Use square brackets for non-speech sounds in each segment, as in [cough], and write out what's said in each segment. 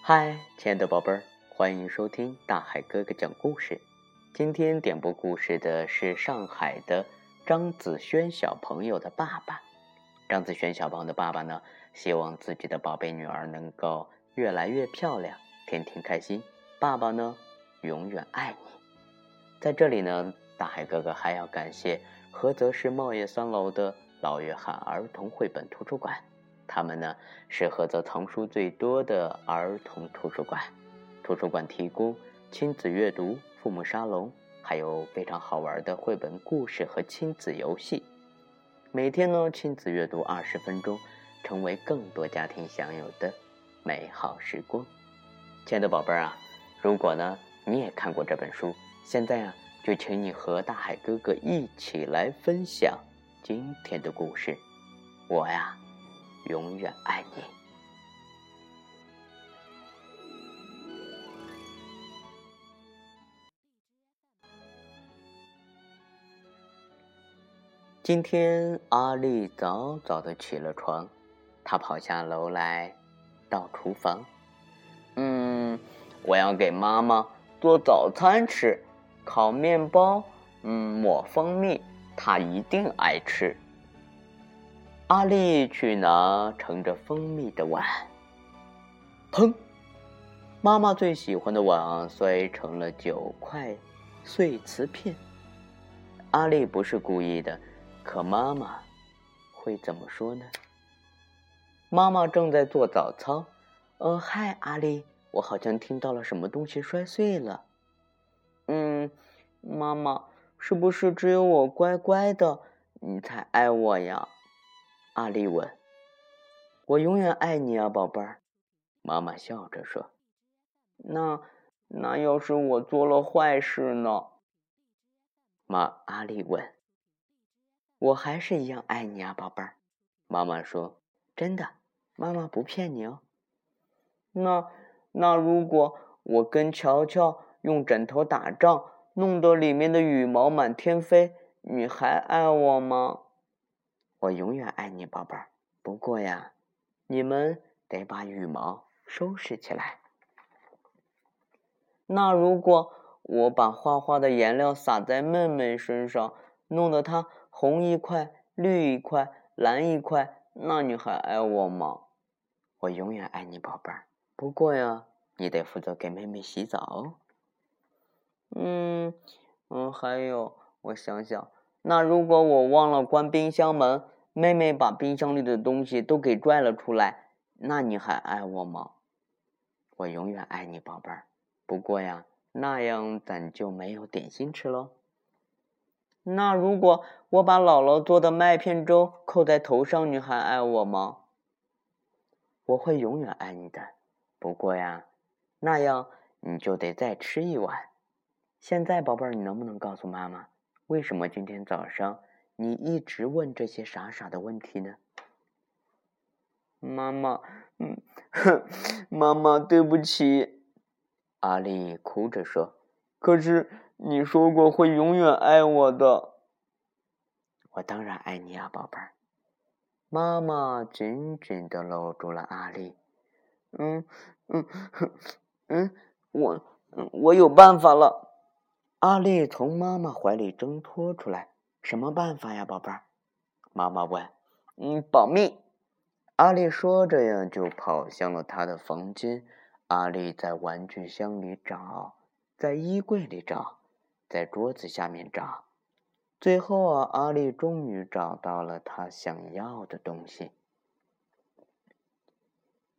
嗨，亲爱的宝贝儿，欢迎收听大海哥哥讲故事。今天点播故事的是上海的张子轩小朋友的爸爸。张子轩小朋友的爸爸呢，希望自己的宝贝女儿能够越来越漂亮，天天开心。爸爸呢，永远爱你。在这里呢，大海哥哥还要感谢菏泽市茂业三楼的老约翰儿童绘本图书馆。他们呢是菏泽藏书最多的儿童图书馆，图书馆提供亲子阅读、父母沙龙，还有非常好玩的绘本故事和亲子游戏。每天呢亲子阅读二十分钟，成为更多家庭享有的美好时光。亲爱的宝贝儿啊，如果呢你也看过这本书，现在啊就请你和大海哥哥一起来分享今天的故事。我呀。永远爱你。今天阿丽早早的起了床，她跑下楼来，到厨房。嗯，我要给妈妈做早餐吃，烤面包，嗯，抹蜂蜜，他一定爱吃。阿丽去拿盛着蜂蜜的碗，砰！妈妈最喜欢的碗摔成了九块碎瓷片。阿丽不是故意的，可妈妈会怎么说呢？妈妈正在做早操。呃，嗨，阿丽，我好像听到了什么东西摔碎了。嗯，妈妈，是不是只有我乖乖的，你才爱我呀？阿丽问：“我永远爱你啊，宝贝儿。”妈妈笑着说：“那那要是我做了坏事呢？”妈，阿丽问：“我还是一样爱你啊，宝贝儿。”妈妈说：“真的，妈妈不骗你哦。”那那如果我跟乔乔用枕头打仗，弄得里面的羽毛满天飞，你还爱我吗？我永远爱你，宝贝儿。不过呀，你们得把羽毛收拾起来。那如果我把画画的颜料撒在妹妹身上，弄得她红一块、绿一块、蓝一块，那你还爱我吗？我永远爱你，宝贝儿。不过呀，你得负责给妹妹洗澡哦。嗯嗯，还有，我想想。那如果我忘了关冰箱门，妹妹把冰箱里的东西都给拽了出来，那你还爱我吗？我永远爱你，宝贝儿。不过呀，那样咱就没有点心吃喽。那如果我把姥姥做的麦片粥扣在头上，你还爱我吗？我会永远爱你的。不过呀，那样你就得再吃一碗。现在，宝贝儿，你能不能告诉妈妈？为什么今天早上你一直问这些傻傻的问题呢？妈妈，嗯，哼 [laughs] 妈妈，对不起。阿丽哭着说：“可是你说过会永远爱我的。”我当然爱你啊，宝贝儿。妈妈紧紧的搂住了阿丽。嗯嗯嗯，我我有办法了。阿丽从妈妈怀里挣脱出来，什么办法呀，宝贝儿？妈妈问。嗯，保密。阿丽说着呀，就跑向了她的房间。阿丽在玩具箱里找，在衣柜里找，在桌子下面找。最后啊，阿丽终于找到了她想要的东西。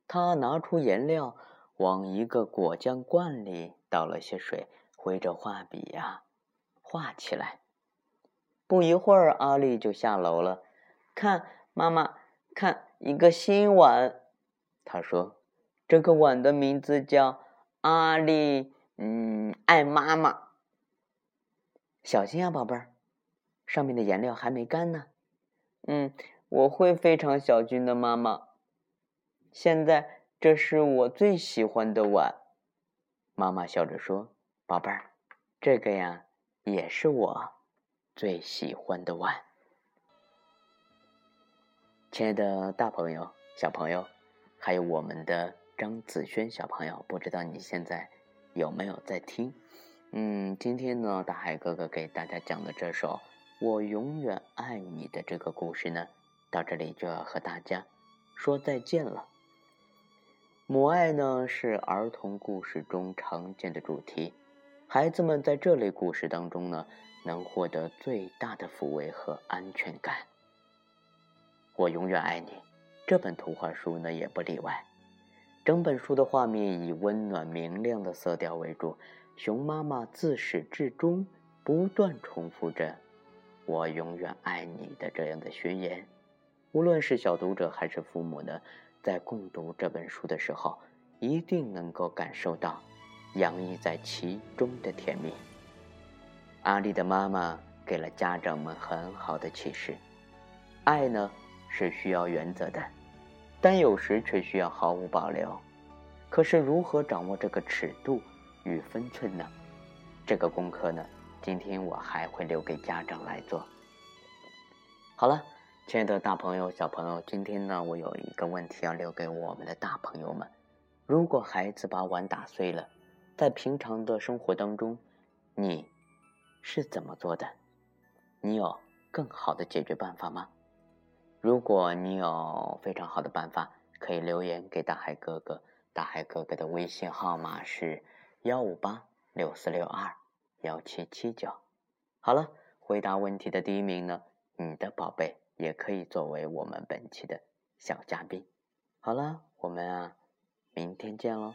他拿出颜料，往一个果酱罐里倒了些水。挥着画笔呀，画起来。不一会儿，阿丽就下楼了。看，妈妈，看一个新碗。他说：“这个碗的名字叫阿丽，嗯，爱妈妈。小心啊，宝贝儿，上面的颜料还没干呢。嗯，我会非常小心的，妈妈。现在，这是我最喜欢的碗。”妈妈笑着说。宝贝儿，这个呀，也是我最喜欢的碗。亲爱的大朋友、小朋友，还有我们的张子轩小朋友，不知道你现在有没有在听？嗯，今天呢，大海哥哥给大家讲的这首《我永远爱你》的这个故事呢，到这里就要和大家说再见了。母爱呢，是儿童故事中常见的主题，孩子们在这类故事当中呢，能获得最大的抚慰和安全感。我永远爱你，这本图画书呢也不例外。整本书的画面以温暖明亮的色调为主。熊妈妈自始至终不断重复着“我永远爱你”的这样的宣言。无论是小读者还是父母呢，在共读这本书的时候，一定能够感受到洋溢在其中的甜蜜。阿丽的妈妈给了家长们很好的启示：爱呢是需要原则的，但有时却需要毫无保留。可是如何掌握这个尺度？与分寸呢？这个功课呢，今天我还会留给家长来做。好了，亲爱的大朋友、小朋友，今天呢，我有一个问题要留给我们的大朋友们：如果孩子把碗打碎了，在平常的生活当中，你是怎么做的？你有更好的解决办法吗？如果你有非常好的办法，可以留言给大海哥哥。大海哥哥的微信号码是。幺五八六四六二幺七七九，好了，回答问题的第一名呢，你的宝贝也可以作为我们本期的小嘉宾。好了，我们啊，明天见喽。